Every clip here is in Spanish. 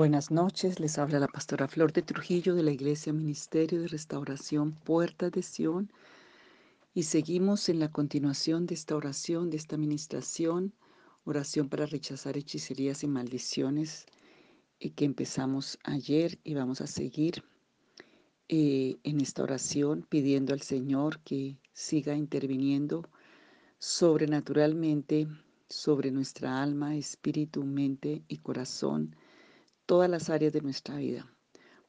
Buenas noches, les habla la pastora Flor de Trujillo de la Iglesia Ministerio de Restauración Puerta de Sion y seguimos en la continuación de esta oración, de esta administración, oración para rechazar hechicerías y maldiciones y que empezamos ayer y vamos a seguir eh, en esta oración pidiendo al Señor que siga interviniendo sobrenaturalmente sobre nuestra alma, espíritu, mente y corazón todas las áreas de nuestra vida,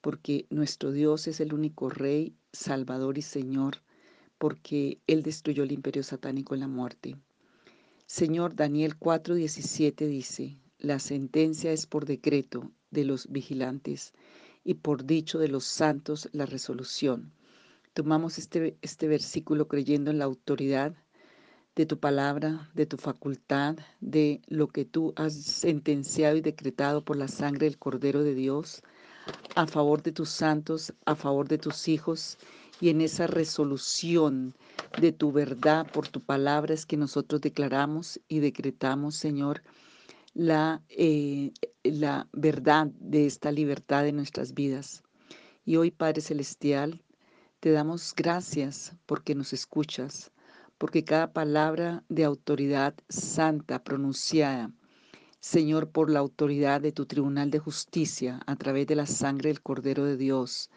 porque nuestro Dios es el único Rey, Salvador y Señor, porque Él destruyó el imperio satánico en la muerte. Señor, Daniel 4:17 dice, la sentencia es por decreto de los vigilantes y por dicho de los santos la resolución. Tomamos este, este versículo creyendo en la autoridad de tu palabra, de tu facultad, de lo que tú has sentenciado y decretado por la sangre del Cordero de Dios, a favor de tus santos, a favor de tus hijos, y en esa resolución de tu verdad por tu palabra es que nosotros declaramos y decretamos, Señor, la, eh, la verdad de esta libertad en nuestras vidas. Y hoy, Padre Celestial, te damos gracias porque nos escuchas porque cada palabra de autoridad santa pronunciada, Señor, por la autoridad de tu tribunal de justicia a través de la sangre del Cordero de Dios,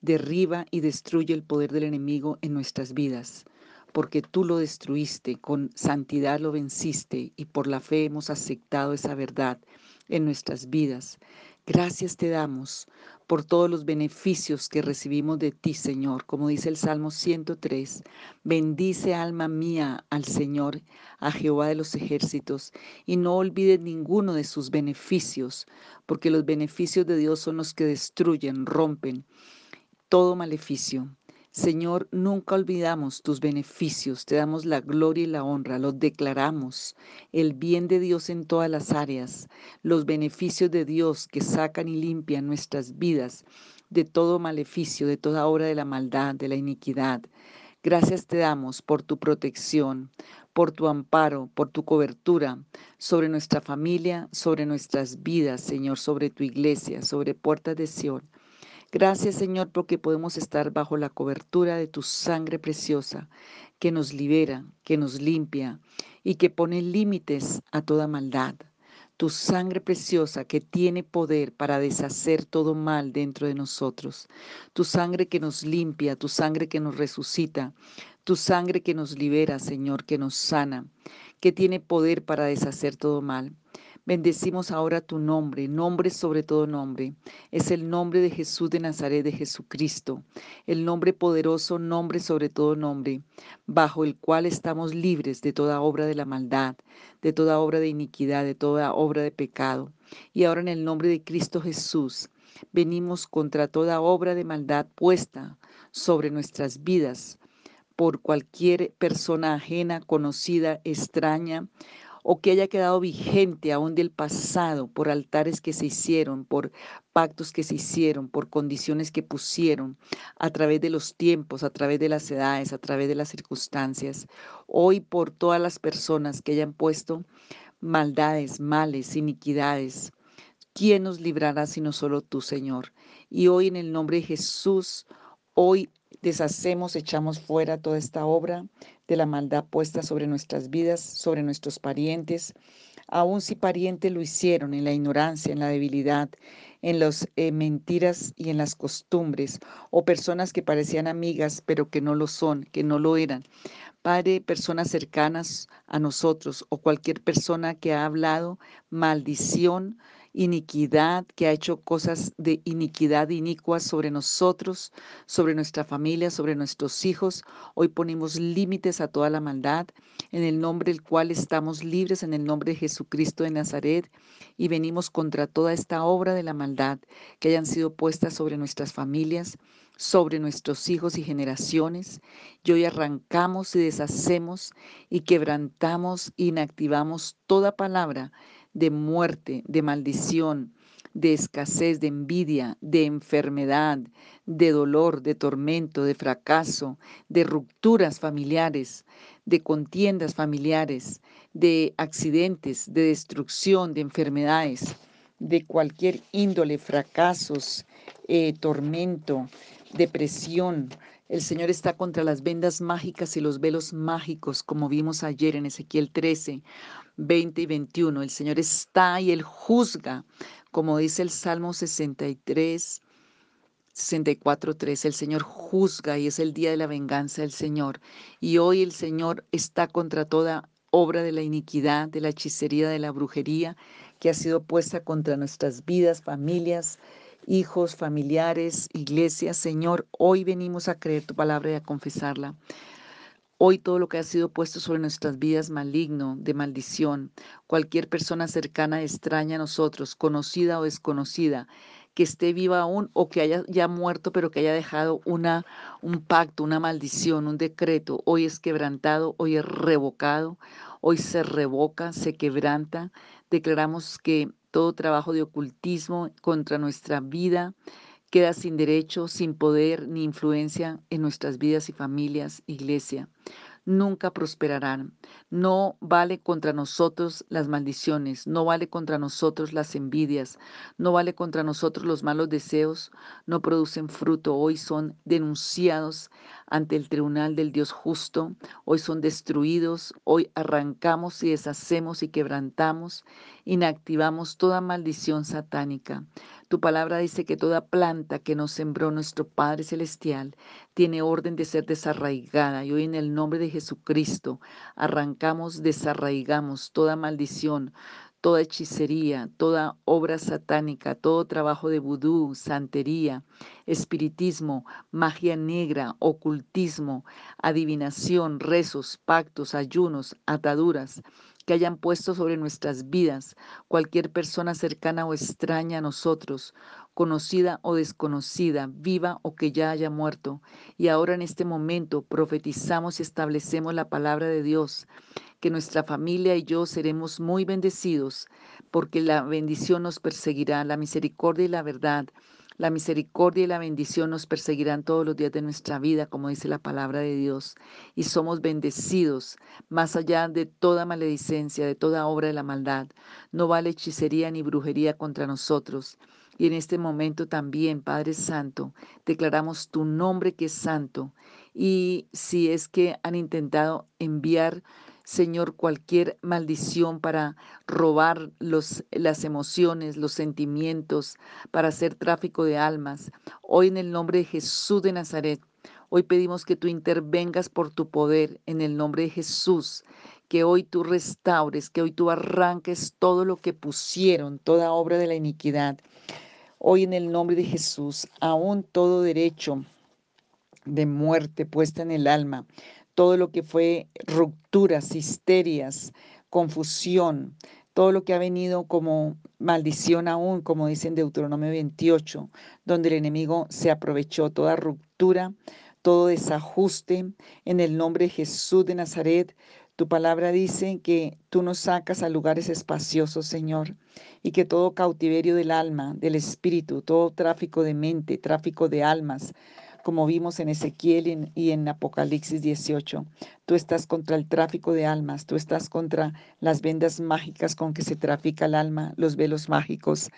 derriba y destruye el poder del enemigo en nuestras vidas, porque tú lo destruiste, con santidad lo venciste y por la fe hemos aceptado esa verdad en nuestras vidas. Gracias te damos por todos los beneficios que recibimos de ti, Señor. Como dice el Salmo 103, bendice alma mía al Señor, a Jehová de los ejércitos, y no olvides ninguno de sus beneficios, porque los beneficios de Dios son los que destruyen, rompen todo maleficio. Señor, nunca olvidamos tus beneficios, te damos la gloria y la honra, los declaramos, el bien de Dios en todas las áreas, los beneficios de Dios que sacan y limpian nuestras vidas de todo maleficio, de toda obra de la maldad, de la iniquidad. Gracias te damos por tu protección, por tu amparo, por tu cobertura sobre nuestra familia, sobre nuestras vidas, Señor, sobre tu iglesia, sobre puertas de Sion. Gracias Señor porque podemos estar bajo la cobertura de tu sangre preciosa que nos libera, que nos limpia y que pone límites a toda maldad. Tu sangre preciosa que tiene poder para deshacer todo mal dentro de nosotros. Tu sangre que nos limpia, tu sangre que nos resucita, tu sangre que nos libera, Señor, que nos sana, que tiene poder para deshacer todo mal. Bendecimos ahora tu nombre, nombre sobre todo nombre. Es el nombre de Jesús de Nazaret, de Jesucristo, el nombre poderoso, nombre sobre todo nombre, bajo el cual estamos libres de toda obra de la maldad, de toda obra de iniquidad, de toda obra de pecado. Y ahora en el nombre de Cristo Jesús, venimos contra toda obra de maldad puesta sobre nuestras vidas por cualquier persona ajena, conocida, extraña o que haya quedado vigente aún del pasado por altares que se hicieron, por pactos que se hicieron, por condiciones que pusieron a través de los tiempos, a través de las edades, a través de las circunstancias. Hoy por todas las personas que hayan puesto maldades, males, iniquidades. ¿Quién nos librará sino solo tú, Señor? Y hoy en el nombre de Jesús, hoy deshacemos, echamos fuera toda esta obra de la maldad puesta sobre nuestras vidas, sobre nuestros parientes, aun si parientes lo hicieron en la ignorancia, en la debilidad, en las eh, mentiras y en las costumbres, o personas que parecían amigas pero que no lo son, que no lo eran. Padre, personas cercanas a nosotros o cualquier persona que ha hablado maldición, iniquidad, que ha hecho cosas de iniquidad inicuas sobre nosotros, sobre nuestra familia, sobre nuestros hijos. Hoy ponemos límites a toda la maldad, en el nombre del cual estamos libres, en el nombre de Jesucristo de Nazaret, y venimos contra toda esta obra de la maldad que hayan sido puestas sobre nuestras familias sobre nuestros hijos y generaciones. Y hoy arrancamos y deshacemos y quebrantamos, inactivamos toda palabra de muerte, de maldición, de escasez, de envidia, de enfermedad, de dolor, de tormento, de fracaso, de rupturas familiares, de contiendas familiares, de accidentes, de destrucción, de enfermedades, de cualquier índole, fracasos, eh, tormento, depresión. El Señor está contra las vendas mágicas y los velos mágicos, como vimos ayer en Ezequiel 13, 20 y 21. El Señor está y Él juzga, como dice el Salmo 63, 64.3, el Señor juzga y es el día de la venganza del Señor. Y hoy el Señor está contra toda obra de la iniquidad, de la hechicería, de la brujería que ha sido puesta contra nuestras vidas, familias, hijos, familiares, iglesias. Señor, hoy venimos a creer tu palabra y a confesarla. Hoy todo lo que ha sido puesto sobre nuestras vidas maligno, de maldición, cualquier persona cercana, extraña a nosotros, conocida o desconocida, que esté viva aún o que haya ya muerto, pero que haya dejado una, un pacto, una maldición, un decreto, hoy es quebrantado, hoy es revocado, hoy se revoca, se quebranta. Declaramos que todo trabajo de ocultismo contra nuestra vida queda sin derecho, sin poder ni influencia en nuestras vidas y familias, iglesia nunca prosperarán. No vale contra nosotros las maldiciones, no vale contra nosotros las envidias, no vale contra nosotros los malos deseos, no producen fruto. Hoy son denunciados ante el tribunal del Dios justo, hoy son destruidos, hoy arrancamos y deshacemos y quebrantamos, inactivamos toda maldición satánica. Tu palabra dice que toda planta que nos sembró nuestro Padre Celestial tiene orden de ser desarraigada y hoy en el nombre de Jesucristo arrancamos, desarraigamos toda maldición, toda hechicería, toda obra satánica, todo trabajo de vudú, santería, espiritismo, magia negra, ocultismo, adivinación, rezos, pactos, ayunos, ataduras que hayan puesto sobre nuestras vidas cualquier persona cercana o extraña a nosotros, conocida o desconocida, viva o que ya haya muerto. Y ahora en este momento profetizamos y establecemos la palabra de Dios, que nuestra familia y yo seremos muy bendecidos, porque la bendición nos perseguirá, la misericordia y la verdad la misericordia y la bendición nos perseguirán todos los días de nuestra vida, como dice la palabra de Dios, y somos bendecidos más allá de toda maledicencia, de toda obra de la maldad. No vale hechicería ni brujería contra nosotros. Y en este momento también, Padre Santo, declaramos tu nombre que es santo. Y si es que han intentado enviar Señor, cualquier maldición para robar los, las emociones, los sentimientos, para hacer tráfico de almas. Hoy en el nombre de Jesús de Nazaret, hoy pedimos que tú intervengas por tu poder en el nombre de Jesús, que hoy tú restaures, que hoy tú arranques todo lo que pusieron, toda obra de la iniquidad. Hoy en el nombre de Jesús, aún todo derecho de muerte puesta en el alma, todo lo que fue rupturas, histerias, confusión, todo lo que ha venido como maldición aún, como dice en Deuteronomio 28, donde el enemigo se aprovechó toda ruptura, todo desajuste, en el nombre de Jesús de Nazaret. Tu palabra dice que tú nos sacas a lugares espaciosos, Señor, y que todo cautiverio del alma, del espíritu, todo tráfico de mente, tráfico de almas, como vimos en Ezequiel y en, Apocalipsis 18. Tú estás contra el tráfico de almas, tú estás contra las vendas mágicas con que se trafica el alma, los velos mágicos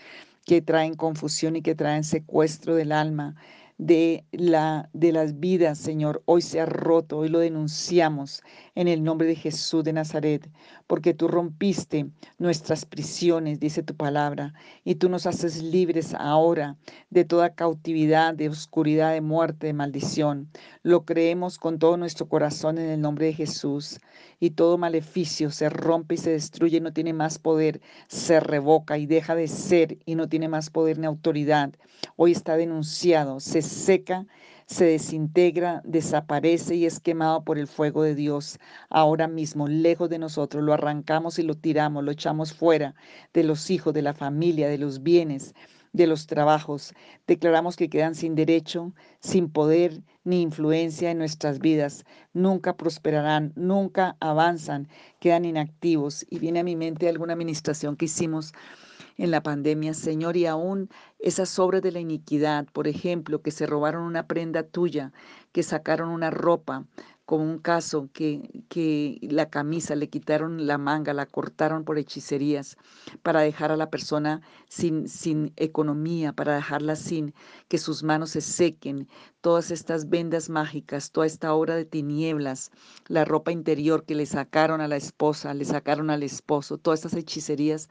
que traen confusión y que traen secuestro del alma de, la, de las vidas, Señor, hoy se ha roto, hoy lo denunciamos en el nombre de Jesús de Nazaret, porque tú rompiste nuestras prisiones, dice tu palabra, y tú nos haces libres ahora de toda cautividad, de oscuridad, de muerte, de maldición. Lo creemos con todo nuestro corazón en el nombre de Jesús, y todo maleficio se rompe y se destruye, no tiene más poder, se revoca y deja de ser y no tiene más poder ni autoridad. Hoy está denunciado, se seca, se desintegra, desaparece y es quemado por el fuego de Dios. Ahora mismo, lejos de nosotros, lo arrancamos y lo tiramos, lo echamos fuera de los hijos, de la familia, de los bienes, de los trabajos. Declaramos que quedan sin derecho, sin poder ni influencia en nuestras vidas. Nunca prosperarán, nunca avanzan, quedan inactivos. Y viene a mi mente alguna administración que hicimos en la pandemia, Señor, y aún esas obras de la iniquidad, por ejemplo, que se robaron una prenda tuya, que sacaron una ropa como un caso que, que la camisa le quitaron la manga, la cortaron por hechicerías para dejar a la persona sin, sin economía, para dejarla sin que sus manos se sequen, todas estas vendas mágicas, toda esta obra de tinieblas, la ropa interior que le sacaron a la esposa, le sacaron al esposo, todas estas hechicerías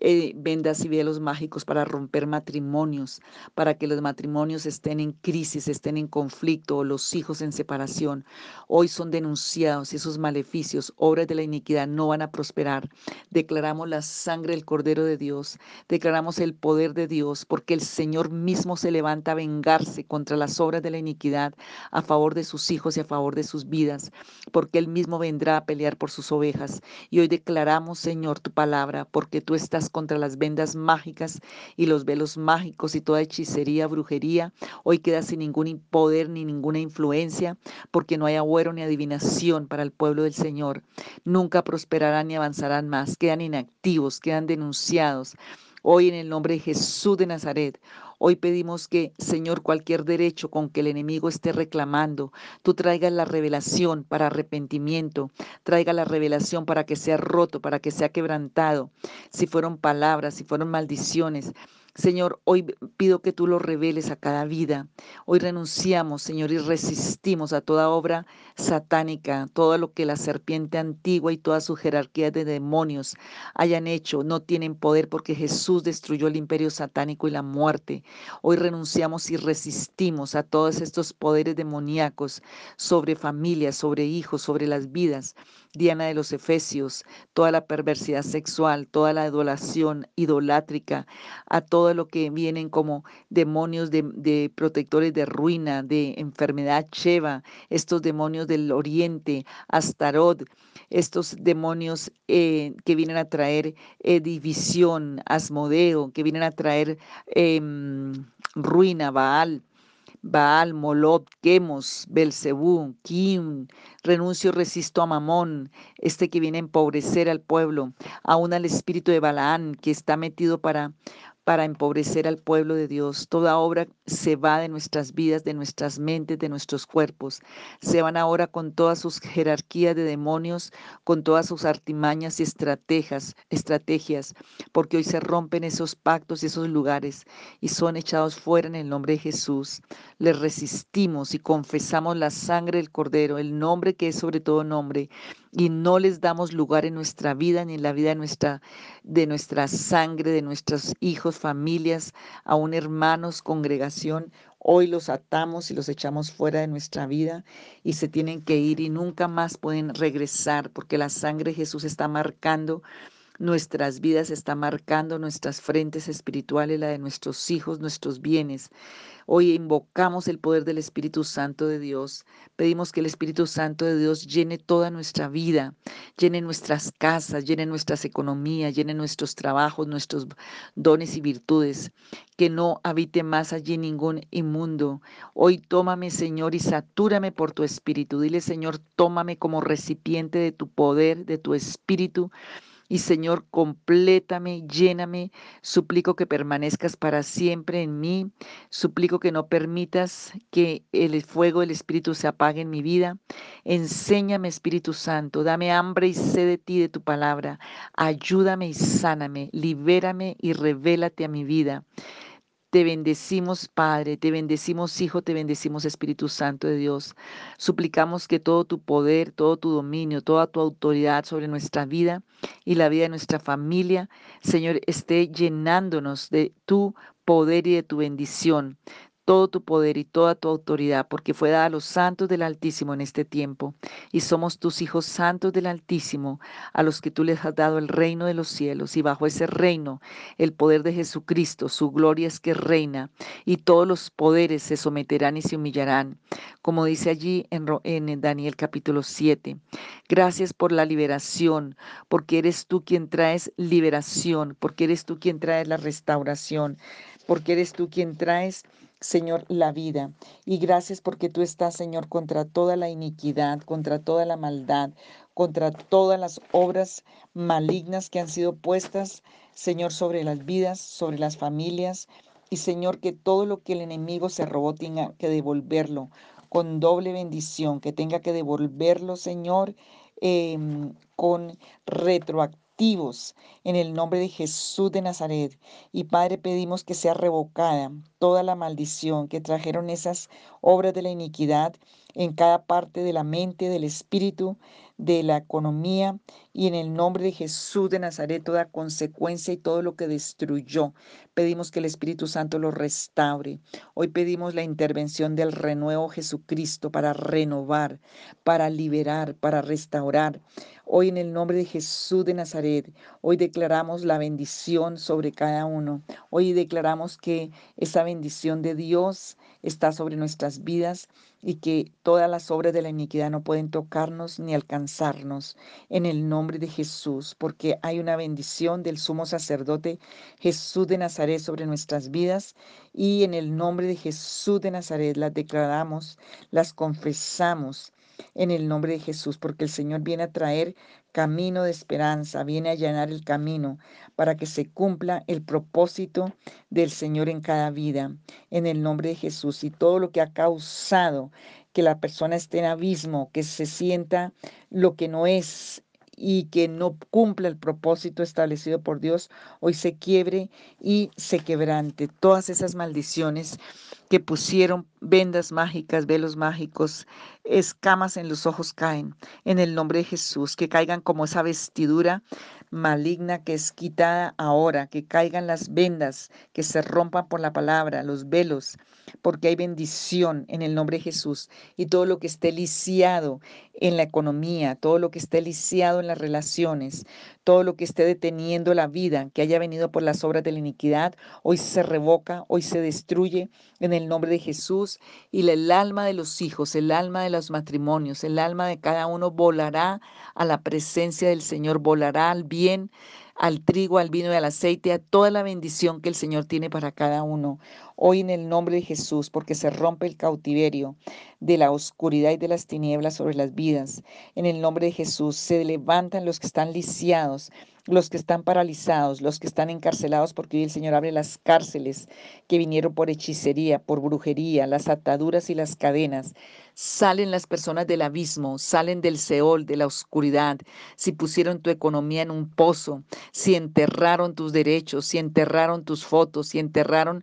eh, vendas y velos mágicos para romper matrimonios, para que los matrimonios estén en crisis, estén en conflicto, o los hijos en separación. Hoy son denunciados y esos maleficios, obras de la iniquidad, no van a prosperar. Declaramos la sangre del Cordero de Dios, declaramos el poder de Dios, porque el Señor mismo se levanta a vengarse contra las obras de la iniquidad a favor de sus hijos y a favor de sus vidas, porque Él mismo vendrá a pelear por sus ovejas. Y hoy declaramos, Señor, tu palabra, porque tú estás contra las vendas mágicas y los velos mágicos y toda hechicería, brujería. Hoy queda sin ningún poder ni ninguna influencia, porque no hay agüero ni adivinación para el pueblo del Señor. Nunca prosperarán ni avanzarán más. Quedan inactivos, quedan denunciados. Hoy en el nombre de Jesús de Nazaret, Hoy pedimos que, Señor, cualquier derecho con que el enemigo esté reclamando, tú traigas la revelación para arrepentimiento, traiga la revelación para que sea roto, para que sea quebrantado. Si fueron palabras, si fueron maldiciones, Señor, hoy pido que tú lo reveles a cada vida. Hoy renunciamos, Señor, y resistimos a toda obra satánica, todo lo que la serpiente antigua y toda su jerarquía de demonios hayan hecho. No tienen poder porque Jesús destruyó el imperio satánico y la muerte. Hoy renunciamos y resistimos a todos estos poderes demoníacos sobre familias, sobre hijos, sobre las vidas. Diana de los Efesios, toda la perversidad sexual, toda la adoración idolátrica, a todo lo que vienen como demonios de, protectores de ruina, de enfermedad Sheva, estos demonios del oriente, Astarot, estos demonios eh, que vienen a traer eh, división, Asmodeo, que vienen a traer em, ruina, Baal. Baal, Molot, Quemos, Belcebú, Kim, renuncio, resisto a Mamón, este que viene a empobrecer al pueblo, aún al espíritu de Balaán, que está metido para para empobrecer al pueblo de Dios. Toda obra se va de nuestras vidas, de nuestras mentes, de nuestros cuerpos. Se van ahora con todas sus jerarquías de demonios, con todas sus artimañas y estrategias, estrategias, porque hoy se rompen esos pactos y esos lugares y son echados fuera en el nombre de Jesús. Les resistimos y confesamos la sangre del Cordero, el nombre que es sobre todo nombre y no les damos lugar en nuestra vida ni en la vida de nuestra, de nuestra sangre, de nuestros hijos, familias, aún hermanos, congregación. Hoy los atamos y los echamos fuera de nuestra vida y se tienen que ir y nunca más pueden regresar porque la sangre de Jesús está marcando nuestras vidas, está marcando nuestras frentes espirituales, la de nuestros hijos, nuestros bienes. Hoy invocamos el poder del Espíritu Santo de Dios. Pedimos que el Espíritu Santo de Dios llene toda nuestra vida, llene nuestras casas, llene nuestras economías, llene nuestros trabajos, nuestros dones y virtudes. Que no habite más allí ningún inmundo. Hoy tómame, Señor, y satúrame por tu Espíritu. Dile, Señor, tómame como recipiente de tu poder, de tu Espíritu y Señor, complétame, lléname. Suplico que permanezcas para siempre en mí. Suplico que no permitas que el fuego del Espíritu se apague en mi vida. Enséñame, Espíritu Santo. Dame hambre y sed de ti, de tu palabra. Ayúdame y sáname. Libérame y revélate a mi vida. Te bendecimos, Padre, te bendecimos, Hijo, te bendecimos, Espíritu Santo de Dios. Suplicamos que todo tu poder, todo tu dominio, toda tu autoridad sobre nuestra vida y la vida de nuestra familia, Señor, esté llenándonos de tu poder y de tu bendición todo tu poder y toda tu autoridad, porque fue dada a los santos del Altísimo en este tiempo, y somos tus hijos santos del Altísimo, a los que tú les has dado el reino de los cielos, y bajo ese reino el poder de Jesucristo, su gloria es que reina, y todos los poderes se someterán y se humillarán, como dice allí en, en Daniel capítulo 7. Gracias por la liberación, porque eres tú quien traes liberación, porque eres tú quien traes la restauración, porque eres tú quien traes Señor, la vida. Y gracias porque tú estás, Señor, contra toda la iniquidad, contra toda la maldad, contra todas las obras malignas que han sido puestas, Señor, sobre las vidas, sobre las familias. Y Señor, que todo lo que el enemigo se robó tenga que devolverlo con doble bendición, que tenga que devolverlo, Señor, em, con en el nombre de Jesús de Nazaret. Y Padre, pedimos que sea revocada toda la maldición que trajeron esas obras de la iniquidad en cada parte de la mente, del espíritu, de la economía y en el nombre de Jesús de Nazaret toda consecuencia y todo lo que destruyó. Pedimos que el Espíritu Santo lo restaure. Hoy pedimos la intervención del renuevo Jesucristo para renovar, para liberar, para restaurar. Hoy en el nombre de Jesús de Nazaret, hoy declaramos la bendición sobre cada uno. Hoy declaramos que esa bendición de Dios está sobre nuestras vidas y que todas las obras de la iniquidad no pueden tocarnos ni alcanzarnos en el nombre de Jesús, porque hay una bendición del sumo sacerdote Jesús de Nazaret sobre nuestras vidas y en el nombre de Jesús de Nazaret las declaramos, las confesamos en el nombre de Jesús, porque el Señor viene a traer camino de esperanza, viene a allanar el camino para que se cumpla el propósito del Señor en cada vida, en el nombre de Jesús. Y todo lo que ha causado que la persona esté en abismo, que se sienta lo que no es y que no cumpla el propósito establecido por Dios, hoy se quiebre y se quebrante. Todas esas maldiciones que pusieron vendas mágicas, velos mágicos, escamas en los ojos caen en el nombre de Jesús, que caigan como esa vestidura maligna que es quitada ahora, que caigan las vendas, que se rompan por la palabra, los velos, porque hay bendición en el nombre de Jesús. Y todo lo que esté lisiado en la economía, todo lo que esté lisiado en las relaciones, todo lo que esté deteniendo la vida, que haya venido por las obras de la iniquidad, hoy se revoca, hoy se destruye en el nombre de Jesús. Y el alma de los hijos, el alma de los matrimonios, el alma de cada uno volará a la presencia del Señor, volará al bien al trigo, al vino y al aceite, a toda la bendición que el Señor tiene para cada uno. Hoy en el nombre de Jesús, porque se rompe el cautiverio de la oscuridad y de las tinieblas sobre las vidas. En el nombre de Jesús se levantan los que están lisiados los que están paralizados, los que están encarcelados, porque hoy el Señor abre las cárceles que vinieron por hechicería, por brujería, las ataduras y las cadenas. Salen las personas del abismo, salen del Seol, de la oscuridad. Si pusieron tu economía en un pozo, si enterraron tus derechos, si enterraron tus fotos, si enterraron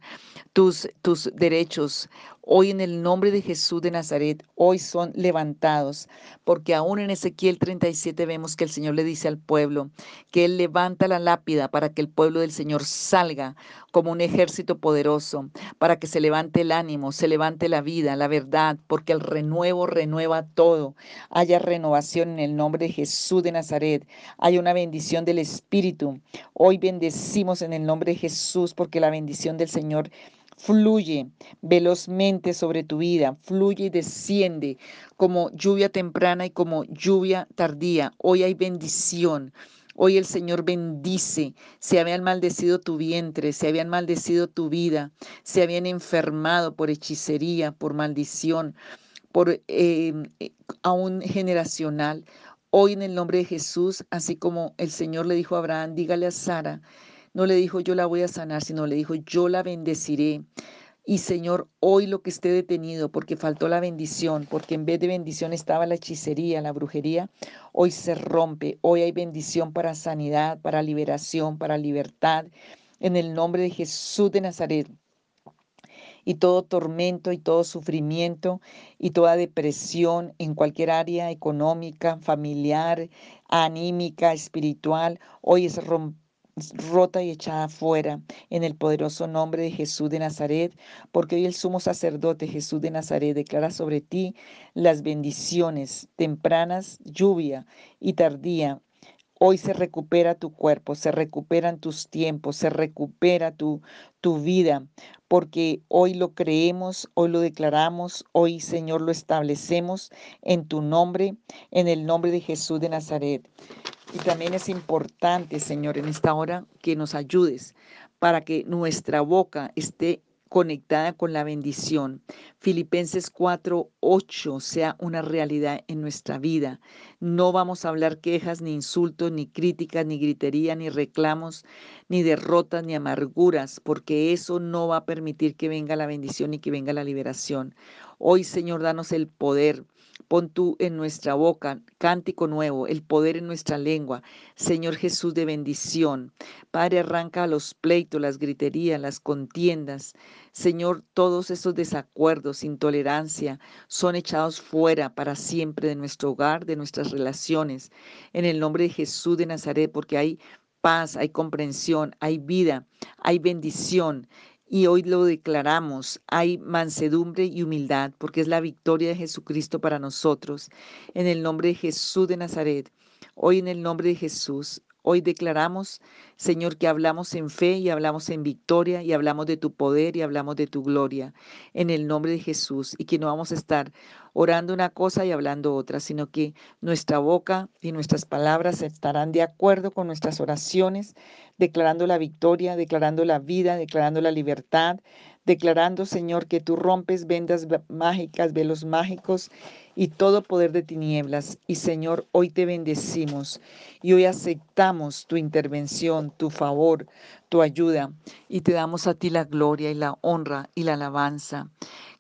tus, tus derechos, Hoy en el nombre de Jesús de Nazaret, hoy son levantados, porque aún en Ezequiel 37 vemos que el Señor le dice al pueblo que Él levanta la lápida para que el pueblo del Señor salga como un ejército poderoso, para que se levante el ánimo, se levante la vida, la verdad, porque el renuevo renueva todo. Haya renovación en el nombre de Jesús de Nazaret, hay una bendición del Espíritu. Hoy bendecimos en el nombre de Jesús porque la bendición del Señor fluye velozmente sobre tu vida, fluye y desciende como lluvia temprana y como lluvia tardía. Hoy hay bendición. Hoy el Señor bendice. Se habían maldecido tu vientre, se habían maldecido tu vida, se habían enfermado por hechicería, por maldición, por em, eh, aún generacional. Hoy en el nombre de Jesús, así como el Señor le dijo a Abraham, dígale a Sara no le dijo yo la voy a sanar, sino le dijo yo la bendeciré. Y Señor, hoy lo que esté detenido porque faltó la bendición, porque en vez de bendición estaba la hechicería, la brujería, hoy se rompe. Hoy hay bendición para sanidad, para liberación, para libertad. En el nombre de Jesús de Nazaret. Y todo tormento y todo sufrimiento y toda depresión en cualquier área económica, familiar, anímica, espiritual, hoy es rota y echada fuera en el poderoso nombre de Jesús de Nazaret, porque hoy el sumo sacerdote Jesús de Nazaret declara sobre ti las bendiciones tempranas, lluvia y tardía. Hoy se recupera tu cuerpo, se recuperan tus tiempos, se recupera tu, tu vida, porque hoy lo creemos, hoy lo declaramos, hoy Señor lo establecemos en tu nombre, en el nombre de Jesús de Nazaret. Y también es importante, Señor, en esta hora que nos ayudes para que nuestra boca esté conectada con la bendición. Filipenses 4, 8 sea una realidad en nuestra vida. No vamos a hablar quejas, ni insultos, ni críticas, ni gritería, ni reclamos, ni derrotas, ni amarguras, porque eso no va a permitir que venga la bendición y que venga la liberación. Hoy, Señor, danos el poder. Pon tú en nuestra boca cántico nuevo, el poder en nuestra lengua. Señor Jesús de bendición. Padre, arranca los pleitos, las griterías, las contiendas. Señor, todos esos desacuerdos, intolerancia, son echados fuera para siempre de nuestro hogar, de nuestras relaciones. En el nombre de Jesús de Nazaret, porque hay paz, hay comprensión, hay vida, hay bendición. Y hoy lo declaramos, hay mansedumbre y humildad, porque es la victoria de Jesucristo para nosotros. En el nombre de Jesús de Nazaret, hoy en el nombre de Jesús, Hoy declaramos, Señor, que hablamos en fe y hablamos en victoria y hablamos de tu poder y hablamos de tu gloria en el nombre de Jesús y que no vamos a estar orando una cosa y hablando otra, sino que nuestra boca y nuestras palabras estarán de acuerdo con nuestras oraciones, declarando la victoria, declarando la vida, declarando la libertad, declarando, Señor, que tú rompes vendas mágicas, velos mágicos y todo poder de tinieblas. Y Señor, hoy te bendecimos y hoy aceptamos tu intervención, tu favor, tu ayuda y te damos a ti la gloria y la honra y la alabanza.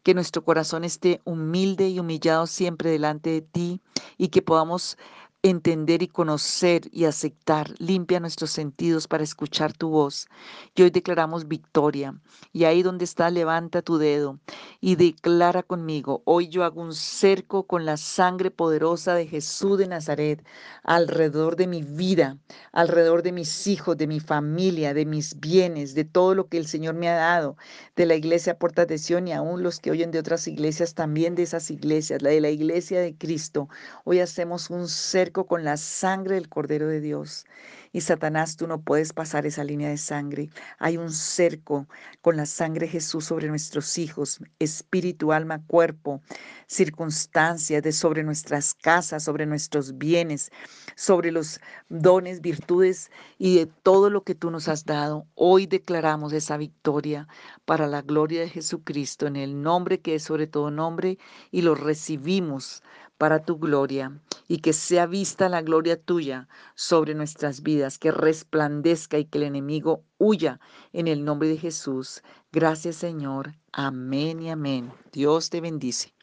Que nuestro corazón esté humilde y humillado siempre delante de ti y que podamos entender y conocer y aceptar. Limpia nuestros sentidos para escuchar tu voz. Y hoy declaramos victoria. Y ahí donde está, levanta tu dedo y declara conmigo, hoy yo hago un cerco con la sangre poderosa de Jesús de Nazaret alrededor de mi vida, alrededor de mis hijos, de mi familia, de mis bienes, de todo lo que el Señor me ha dado, de la iglesia Puerta de y aún los que oyen de otras iglesias, también de esas iglesias, la de la iglesia de Cristo. Hoy hacemos un con la sangre del Cordero de Dios. Y Satanás, tú no puedes pasar esa línea de sangre. Hay un cerco con la sangre de Jesús sobre nuestros hijos, espíritu, alma, cuerpo, circunstancias, de sobre nuestras casas, sobre nuestros bienes, sobre los dones, virtudes y de todo lo que tú nos has dado. Hoy declaramos esa victoria para la gloria de Jesucristo en el nombre que es sobre todo nombre y lo recibimos para tu gloria y que sea vista la gloria tuya sobre nuestras vidas, que resplandezca y que el enemigo huya en el nombre de Jesús. Gracias Señor. Amén y amén. Dios te bendice.